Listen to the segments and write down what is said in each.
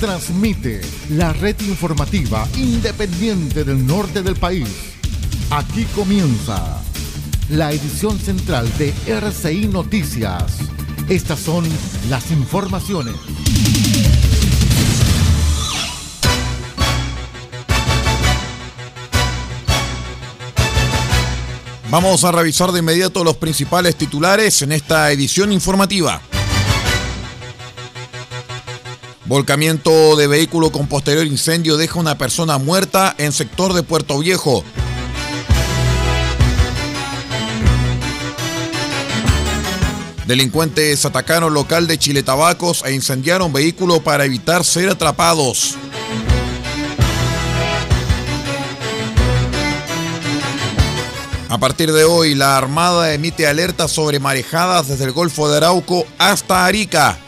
transmite la red informativa independiente del norte del país. Aquí comienza la edición central de RCI Noticias. Estas son las informaciones. Vamos a revisar de inmediato los principales titulares en esta edición informativa. Volcamiento de vehículo con posterior incendio deja una persona muerta en sector de Puerto Viejo. Delincuentes atacaron local de Chile Tabacos e incendiaron vehículo para evitar ser atrapados. A partir de hoy, la Armada emite alertas sobre marejadas desde el Golfo de Arauco hasta Arica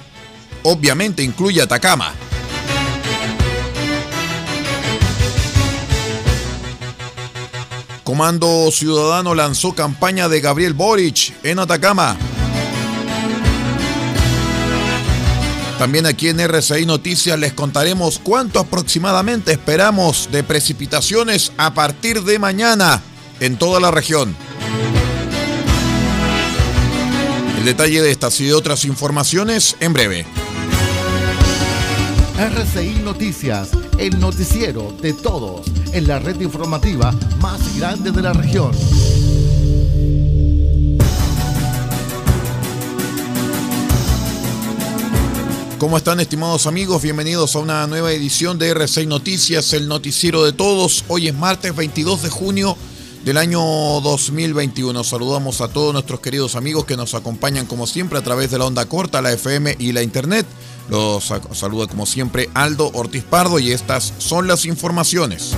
obviamente incluye Atacama. Comando Ciudadano lanzó campaña de Gabriel Boric en Atacama. También aquí en RCI Noticias les contaremos cuánto aproximadamente esperamos de precipitaciones a partir de mañana en toda la región. El detalle de estas y de otras informaciones en breve. RCI Noticias, el noticiero de todos en la red informativa más grande de la región. ¿Cómo están estimados amigos? Bienvenidos a una nueva edición de RCI Noticias, el noticiero de todos. Hoy es martes 22 de junio del año 2021. Saludamos a todos nuestros queridos amigos que nos acompañan como siempre a través de la onda corta, la FM y la Internet los saluda como siempre Aldo Ortiz Pardo y estas son las informaciones.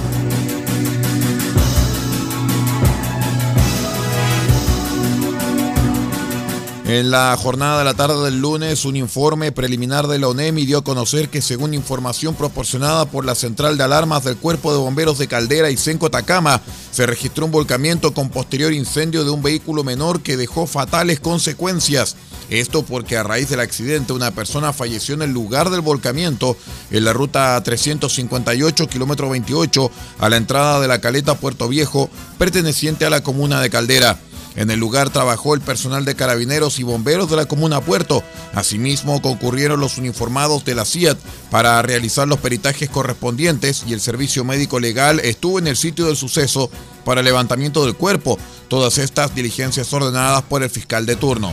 En la jornada de la tarde del lunes, un informe preliminar de la ONEMI dio a conocer que según información proporcionada por la Central de Alarmas del Cuerpo de Bomberos de Caldera y Senco Tacama, se registró un volcamiento con posterior incendio de un vehículo menor que dejó fatales consecuencias. Esto porque a raíz del accidente una persona falleció en el lugar del volcamiento en la ruta 358, kilómetro 28, a la entrada de la caleta Puerto Viejo, perteneciente a la comuna de Caldera. En el lugar trabajó el personal de carabineros y bomberos de la comuna Puerto. Asimismo, concurrieron los uniformados de la CIAT para realizar los peritajes correspondientes y el servicio médico legal estuvo en el sitio del suceso para el levantamiento del cuerpo. Todas estas diligencias ordenadas por el fiscal de turno.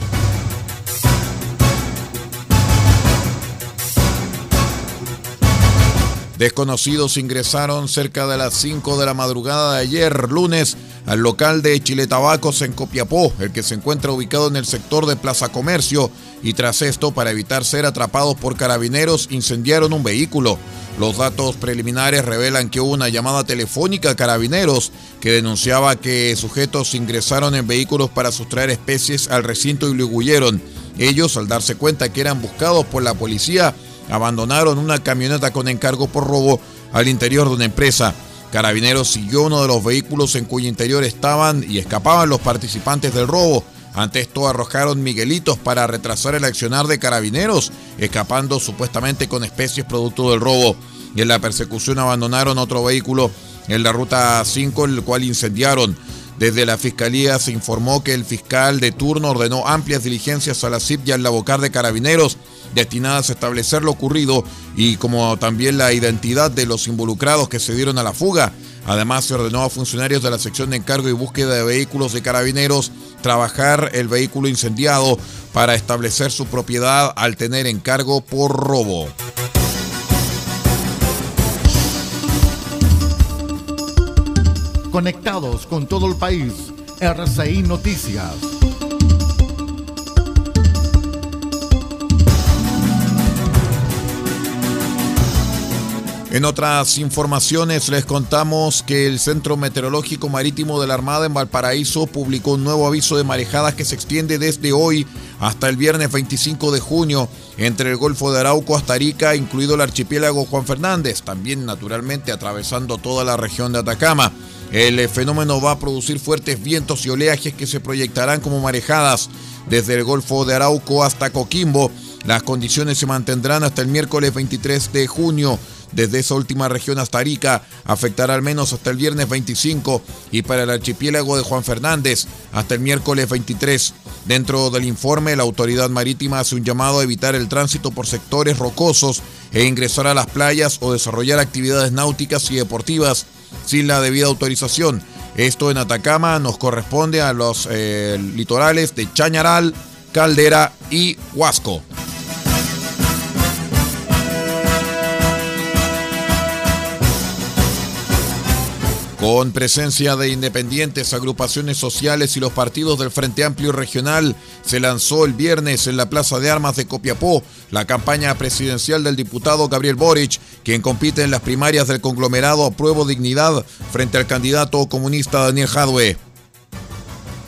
Desconocidos ingresaron cerca de las 5 de la madrugada de ayer, lunes, al local de Chile Tabacos en Copiapó, el que se encuentra ubicado en el sector de Plaza Comercio, y tras esto, para evitar ser atrapados por carabineros, incendiaron un vehículo. Los datos preliminares revelan que hubo una llamada telefónica a carabineros que denunciaba que sujetos ingresaron en vehículos para sustraer especies al recinto y lo huyeron. Ellos, al darse cuenta que eran buscados por la policía, abandonaron una camioneta con encargo por robo al interior de una empresa. Carabineros siguió uno de los vehículos en cuyo interior estaban y escapaban los participantes del robo. Ante esto arrojaron miguelitos para retrasar el accionar de carabineros, escapando supuestamente con especies producto del robo. Y en la persecución abandonaron otro vehículo en la ruta 5, el cual incendiaron. Desde la Fiscalía se informó que el fiscal de turno ordenó amplias diligencias a la CIP y al Labocar de Carabineros destinadas a establecer lo ocurrido y como también la identidad de los involucrados que se dieron a la fuga. Además, se ordenó a funcionarios de la sección de encargo y búsqueda de vehículos de carabineros trabajar el vehículo incendiado para establecer su propiedad al tener encargo por robo. Conectados con todo el país, RCI Noticias. En otras informaciones les contamos que el Centro Meteorológico Marítimo de la Armada en Valparaíso publicó un nuevo aviso de marejadas que se extiende desde hoy hasta el viernes 25 de junio entre el Golfo de Arauco hasta Arica, incluido el archipiélago Juan Fernández, también naturalmente atravesando toda la región de Atacama. El fenómeno va a producir fuertes vientos y oleajes que se proyectarán como marejadas desde el Golfo de Arauco hasta Coquimbo. Las condiciones se mantendrán hasta el miércoles 23 de junio. Desde esa última región hasta Arica afectará al menos hasta el viernes 25 y para el archipiélago de Juan Fernández hasta el miércoles 23. Dentro del informe, la autoridad marítima hace un llamado a evitar el tránsito por sectores rocosos e ingresar a las playas o desarrollar actividades náuticas y deportivas sin la debida autorización. Esto en Atacama nos corresponde a los eh, litorales de Chañaral, Caldera y Huasco. Con presencia de independientes, agrupaciones sociales y los partidos del Frente Amplio Regional, se lanzó el viernes en la Plaza de Armas de Copiapó la campaña presidencial del diputado Gabriel Boric, quien compite en las primarias del conglomerado Apruebo Dignidad frente al candidato comunista Daniel Jadwe.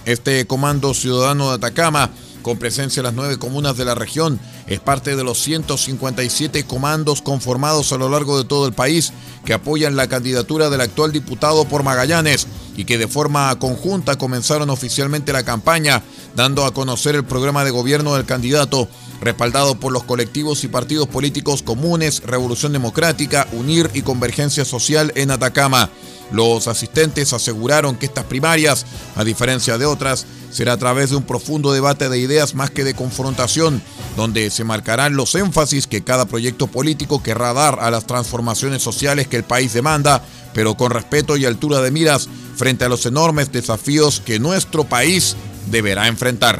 Este comando ciudadano de Atacama con presencia en las nueve comunas de la región. Es parte de los 157 comandos conformados a lo largo de todo el país que apoyan la candidatura del actual diputado por Magallanes y que de forma conjunta comenzaron oficialmente la campaña, dando a conocer el programa de gobierno del candidato, respaldado por los colectivos y partidos políticos comunes, Revolución Democrática, Unir y Convergencia Social en Atacama. Los asistentes aseguraron que estas primarias, a diferencia de otras, será a través de un profundo debate de ideas más que de confrontación, donde se marcarán los énfasis que cada proyecto político querrá dar a las transformaciones sociales que el país demanda, pero con respeto y altura de miras frente a los enormes desafíos que nuestro país deberá enfrentar.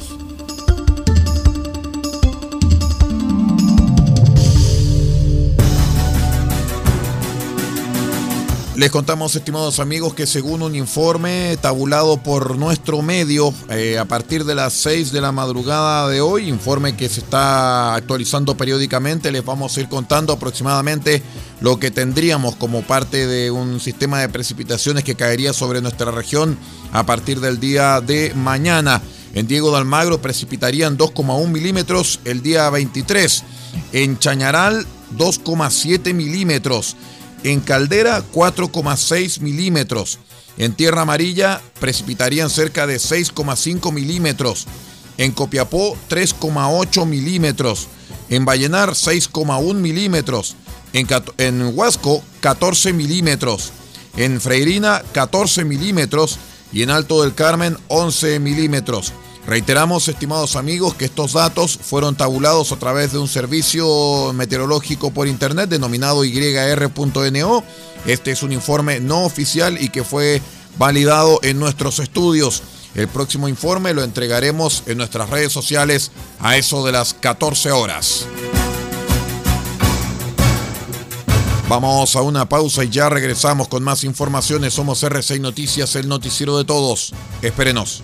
Les contamos, estimados amigos, que según un informe tabulado por nuestro medio eh, a partir de las 6 de la madrugada de hoy, informe que se está actualizando periódicamente, les vamos a ir contando aproximadamente lo que tendríamos como parte de un sistema de precipitaciones que caería sobre nuestra región a partir del día de mañana. En Diego de Almagro precipitarían 2,1 milímetros el día 23. En Chañaral 2,7 milímetros. En Caldera 4,6 milímetros. En Tierra Amarilla precipitarían cerca de 6,5 milímetros. En Copiapó 3,8 milímetros. En Vallenar 6,1 milímetros. En, en Huasco 14 milímetros. En Freirina 14 milímetros. Y en Alto del Carmen 11 milímetros. Reiteramos, estimados amigos, que estos datos fueron tabulados a través de un servicio meteorológico por internet denominado YR.NO. Este es un informe no oficial y que fue validado en nuestros estudios. El próximo informe lo entregaremos en nuestras redes sociales a eso de las 14 horas. Vamos a una pausa y ya regresamos con más informaciones. Somos R6 Noticias, el noticiero de todos. Espérenos.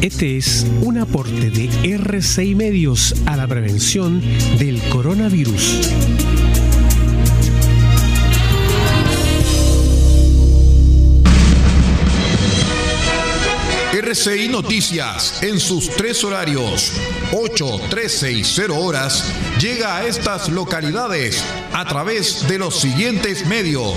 Este es un aporte de R6 Medios a la prevención del coronavirus. RCI Noticias, en sus tres horarios, 8, 13 y 0 horas, llega a estas localidades a través de los siguientes medios.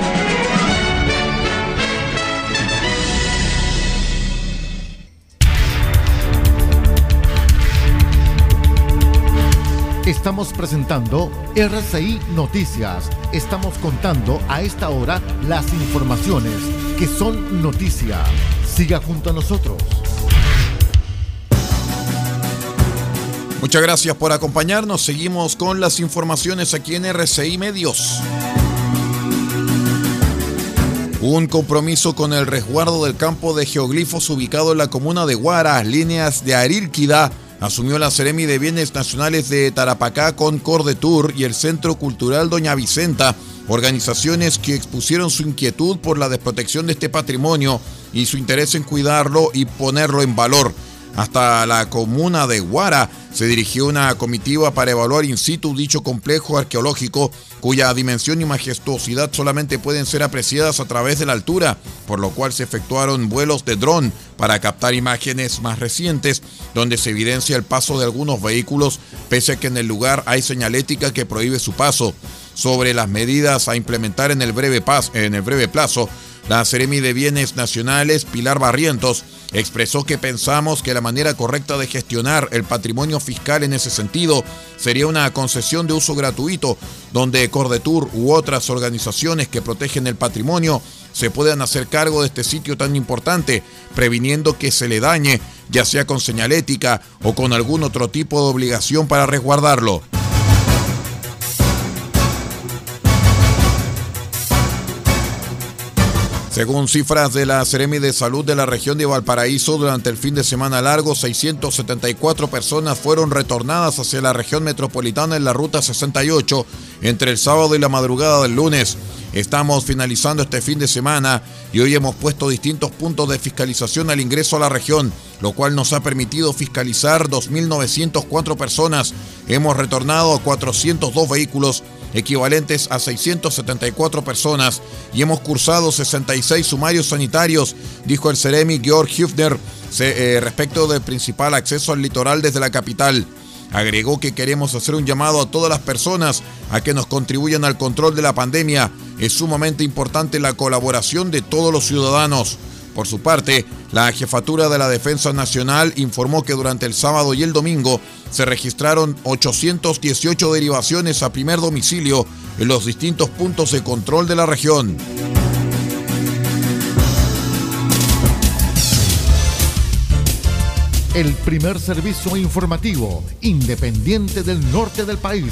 Estamos presentando RCI Noticias. Estamos contando a esta hora las informaciones que son noticia. Siga junto a nosotros. Muchas gracias por acompañarnos. Seguimos con las informaciones aquí en RCI Medios. Un compromiso con el resguardo del campo de geoglifos ubicado en la comuna de Guara, líneas de Arílquida, asumió la Ceremi de Bienes Nacionales de Tarapacá con Cordetour y el Centro Cultural Doña Vicenta, organizaciones que expusieron su inquietud por la desprotección de este patrimonio y su interés en cuidarlo y ponerlo en valor. Hasta la comuna de Guara se dirigió una comitiva para evaluar in situ dicho complejo arqueológico cuya dimensión y majestuosidad solamente pueden ser apreciadas a través de la altura, por lo cual se efectuaron vuelos de dron para captar imágenes más recientes donde se evidencia el paso de algunos vehículos pese a que en el lugar hay señalética que prohíbe su paso. Sobre las medidas a implementar en el breve, en el breve plazo, la Seremi de Bienes Nacionales, Pilar Barrientos, expresó que pensamos que la manera correcta de gestionar el patrimonio fiscal en ese sentido sería una concesión de uso gratuito, donde Cordetur u otras organizaciones que protegen el patrimonio se puedan hacer cargo de este sitio tan importante, previniendo que se le dañe, ya sea con señalética o con algún otro tipo de obligación para resguardarlo. Según cifras de la Seremi de Salud de la región de Valparaíso, durante el fin de semana largo, 674 personas fueron retornadas hacia la región metropolitana en la ruta 68 entre el sábado y la madrugada del lunes. Estamos finalizando este fin de semana y hoy hemos puesto distintos puntos de fiscalización al ingreso a la región, lo cual nos ha permitido fiscalizar 2.904 personas. Hemos retornado a 402 vehículos equivalentes a 674 personas, y hemos cursado 66 sumarios sanitarios, dijo el Ceremi Georg Hüfner eh, respecto del principal acceso al litoral desde la capital. Agregó que queremos hacer un llamado a todas las personas a que nos contribuyan al control de la pandemia. Es sumamente importante la colaboración de todos los ciudadanos. Por su parte, la Jefatura de la Defensa Nacional informó que durante el sábado y el domingo se registraron 818 derivaciones a primer domicilio en los distintos puntos de control de la región. El primer servicio informativo independiente del norte del país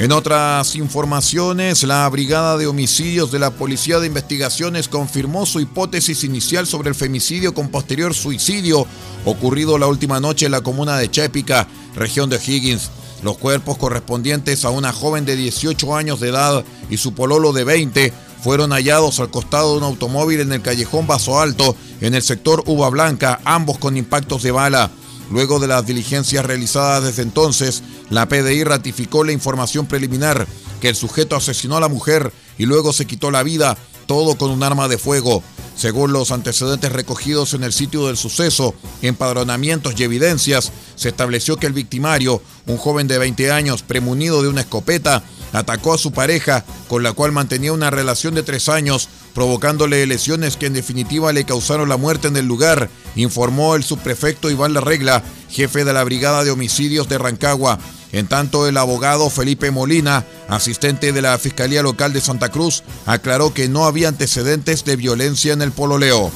En otras informaciones, la Brigada de Homicidios de la Policía de Investigaciones confirmó su hipótesis inicial sobre el femicidio con posterior suicidio ocurrido la última noche en la comuna de Chépica, región de Higgins. Los cuerpos correspondientes a una joven de 18 años de edad y su pololo de 20 fueron hallados al costado de un automóvil en el callejón Vaso Alto, en el sector Uva Blanca, ambos con impactos de bala. Luego de las diligencias realizadas desde entonces, la PDI ratificó la información preliminar que el sujeto asesinó a la mujer y luego se quitó la vida, todo con un arma de fuego. Según los antecedentes recogidos en el sitio del suceso, empadronamientos y evidencias, se estableció que el victimario, un joven de 20 años premunido de una escopeta, atacó a su pareja, con la cual mantenía una relación de tres años, provocándole lesiones que en definitiva le causaron la muerte en el lugar, informó el subprefecto Iván La Regla, jefe de la Brigada de Homicidios de Rancagua. En tanto, el abogado Felipe Molina, asistente de la Fiscalía Local de Santa Cruz, aclaró que no había antecedentes de violencia en el pololeo.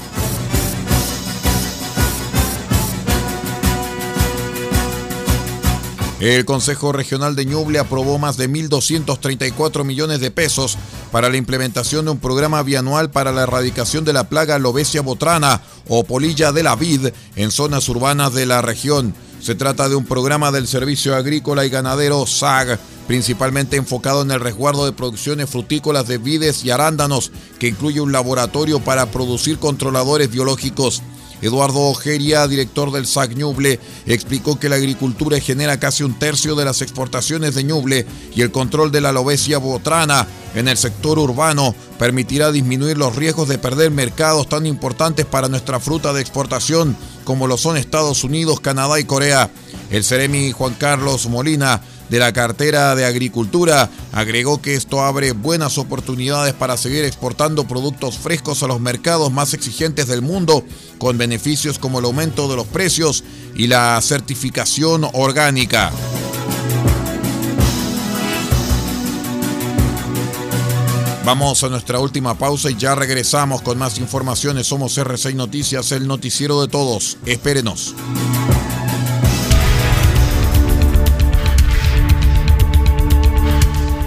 El Consejo Regional de Ñuble aprobó más de 1.234 millones de pesos para la implementación de un programa bianual para la erradicación de la plaga lobesia botrana o polilla de la vid en zonas urbanas de la región. Se trata de un programa del Servicio Agrícola y Ganadero SAG, principalmente enfocado en el resguardo de producciones frutícolas de vides y arándanos, que incluye un laboratorio para producir controladores biológicos. Eduardo Ojeria, director del SAC Ñuble, explicó que la agricultura genera casi un tercio de las exportaciones de Ñuble y el control de la lobesia botrana en el sector urbano permitirá disminuir los riesgos de perder mercados tan importantes para nuestra fruta de exportación como lo son Estados Unidos, Canadá y Corea. El Ceremi Juan Carlos Molina de la cartera de Agricultura agregó que esto abre buenas oportunidades para seguir exportando productos frescos a los mercados más exigentes del mundo, con beneficios como el aumento de los precios y la certificación orgánica. Vamos a nuestra última pausa y ya regresamos con más informaciones. Somos R6 Noticias, el noticiero de todos. Espérenos.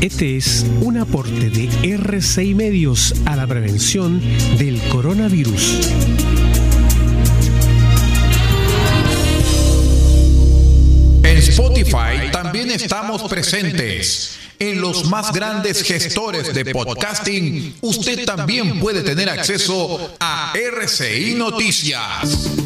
Este es un aporte de RCI Medios a la prevención del coronavirus. En Spotify también estamos presentes. En los más grandes gestores de podcasting, usted también puede tener acceso a RCI Noticias.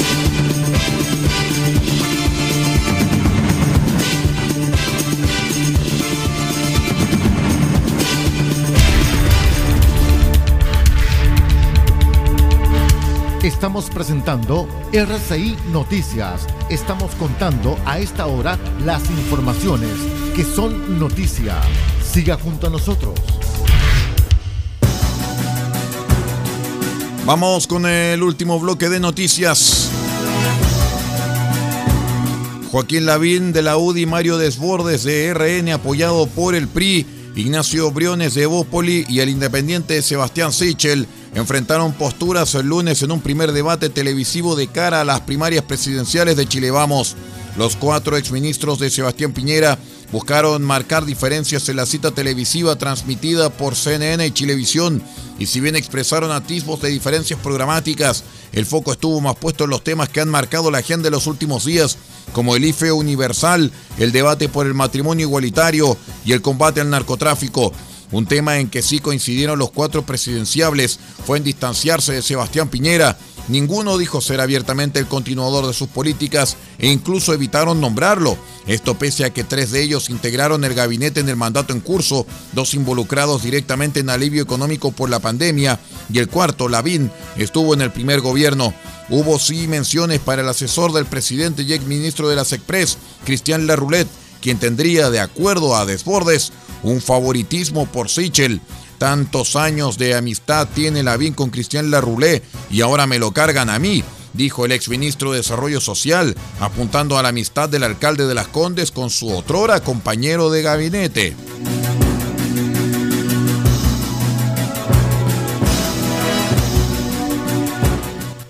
Estamos presentando RCI Noticias. Estamos contando a esta hora las informaciones que son noticia. Siga junto a nosotros. Vamos con el último bloque de noticias. Joaquín Lavín de la UDI, Mario Desbordes de RN, apoyado por el PRI, Ignacio Briones de Bópoli y el independiente Sebastián Sichel enfrentaron posturas el lunes en un primer debate televisivo de cara a las primarias presidenciales de Chile Vamos. Los cuatro exministros de Sebastián Piñera buscaron marcar diferencias en la cita televisiva transmitida por CNN y Chilevisión, y si bien expresaron atisbos de diferencias programáticas, el foco estuvo más puesto en los temas que han marcado la agenda de los últimos días, como el IFE universal, el debate por el matrimonio igualitario y el combate al narcotráfico. Un tema en que sí coincidieron los cuatro presidenciables fue en distanciarse de Sebastián Piñera. Ninguno dijo ser abiertamente el continuador de sus políticas e incluso evitaron nombrarlo. Esto pese a que tres de ellos integraron el gabinete en el mandato en curso, dos involucrados directamente en alivio económico por la pandemia y el cuarto, Lavín, estuvo en el primer gobierno. Hubo sí menciones para el asesor del presidente y ex ministro de la SECPRES, Cristian Larroulet, quien tendría, de acuerdo a Desbordes, un favoritismo por Sichel. Tantos años de amistad tiene Lavín con Cristian Larroulé y ahora me lo cargan a mí, dijo el exministro de Desarrollo Social, apuntando a la amistad del alcalde de Las Condes con su otrora compañero de gabinete.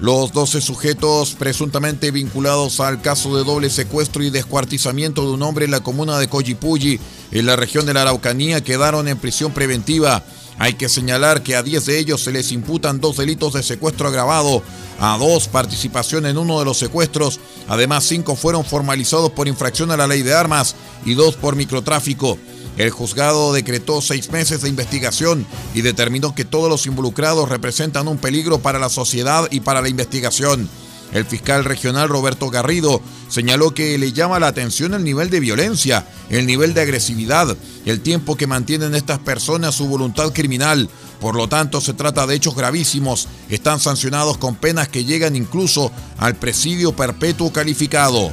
Los 12 sujetos presuntamente vinculados al caso de doble secuestro y descuartizamiento de un hombre en la comuna de Coyipulli, en la región de la Araucanía, quedaron en prisión preventiva. Hay que señalar que a 10 de ellos se les imputan dos delitos de secuestro agravado, a dos participación en uno de los secuestros, además cinco fueron formalizados por infracción a la ley de armas y dos por microtráfico. El juzgado decretó seis meses de investigación y determinó que todos los involucrados representan un peligro para la sociedad y para la investigación. El fiscal regional Roberto Garrido señaló que le llama la atención el nivel de violencia, el nivel de agresividad, el tiempo que mantienen estas personas su voluntad criminal. Por lo tanto, se trata de hechos gravísimos. Están sancionados con penas que llegan incluso al presidio perpetuo calificado.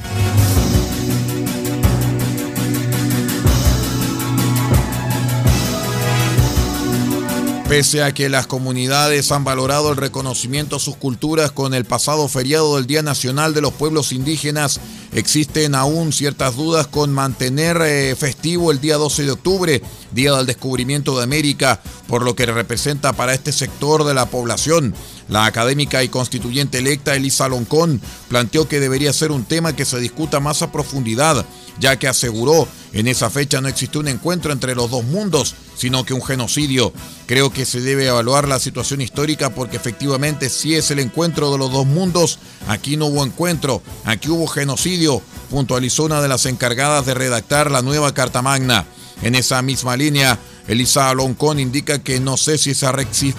Pese a que las comunidades han valorado el reconocimiento a sus culturas con el pasado feriado del Día Nacional de los Pueblos Indígenas, existen aún ciertas dudas con mantener eh, festivo el día 12 de octubre, Día del Descubrimiento de América, por lo que representa para este sector de la población. La académica y constituyente electa Elisa Loncón planteó que debería ser un tema que se discuta más a profundidad, ya que aseguró en esa fecha no existe un encuentro entre los dos mundos, sino que un genocidio. Creo que se debe evaluar la situación histórica porque efectivamente si es el encuentro de los dos mundos, aquí no hubo encuentro, aquí hubo genocidio, puntualizó una de las encargadas de redactar la nueva Carta Magna. En esa misma línea, Elisa Loncón indica que no sé si esa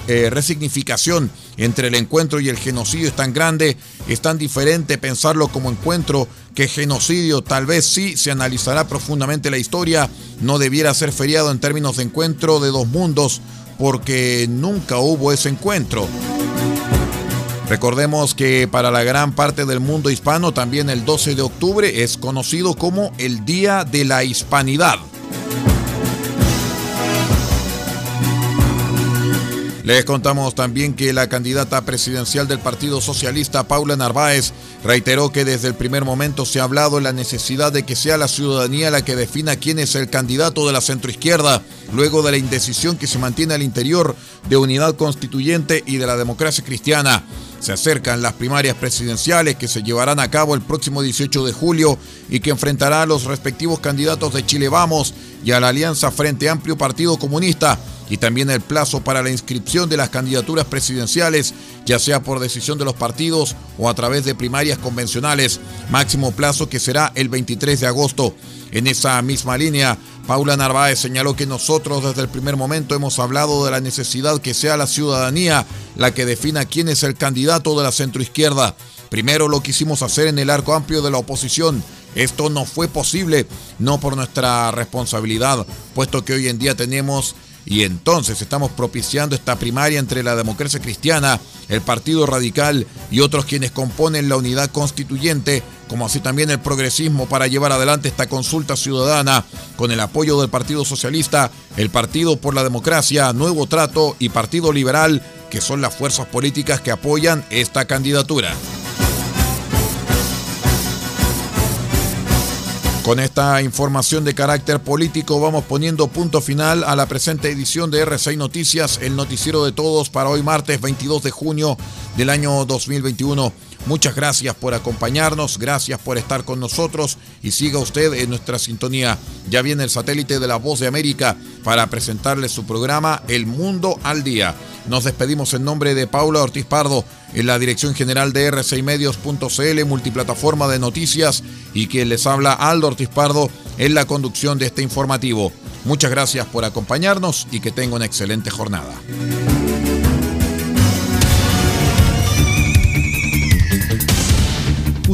eh, resignificación entre el encuentro y el genocidio es tan grande, es tan diferente pensarlo como encuentro que genocidio. Tal vez sí se analizará profundamente la historia, no debiera ser feriado en términos de encuentro de dos mundos, porque nunca hubo ese encuentro. Recordemos que para la gran parte del mundo hispano también el 12 de octubre es conocido como el Día de la Hispanidad. Les contamos también que la candidata presidencial del Partido Socialista, Paula Narváez, reiteró que desde el primer momento se ha hablado de la necesidad de que sea la ciudadanía la que defina quién es el candidato de la centroizquierda, luego de la indecisión que se mantiene al interior de Unidad Constituyente y de la democracia cristiana. Se acercan las primarias presidenciales que se llevarán a cabo el próximo 18 de julio y que enfrentará a los respectivos candidatos de Chile Vamos y a la Alianza Frente Amplio Partido Comunista y también el plazo para la inscripción de las candidaturas presidenciales, ya sea por decisión de los partidos o a través de primarias convencionales, máximo plazo que será el 23 de agosto. En esa misma línea, Paula Narváez señaló que nosotros desde el primer momento hemos hablado de la necesidad que sea la ciudadanía la que defina quién es el candidato de la centroizquierda. Primero lo quisimos hacer en el arco amplio de la oposición. Esto no fue posible, no por nuestra responsabilidad, puesto que hoy en día tenemos y entonces estamos propiciando esta primaria entre la democracia cristiana, el Partido Radical y otros quienes componen la unidad constituyente, como así también el progresismo para llevar adelante esta consulta ciudadana con el apoyo del Partido Socialista, el Partido por la Democracia, Nuevo Trato y Partido Liberal, que son las fuerzas políticas que apoyan esta candidatura. Con esta información de carácter político vamos poniendo punto final a la presente edición de R6 Noticias, el noticiero de todos para hoy martes 22 de junio del año 2021. Muchas gracias por acompañarnos, gracias por estar con nosotros y siga usted en nuestra sintonía. Ya viene el satélite de la Voz de América para presentarle su programa El Mundo al Día. Nos despedimos en nombre de Paula Ortiz Pardo, en la dirección general de r6medios.cl, multiplataforma de noticias, y quien les habla Aldo Ortiz Pardo en la conducción de este informativo. Muchas gracias por acompañarnos y que tenga una excelente jornada.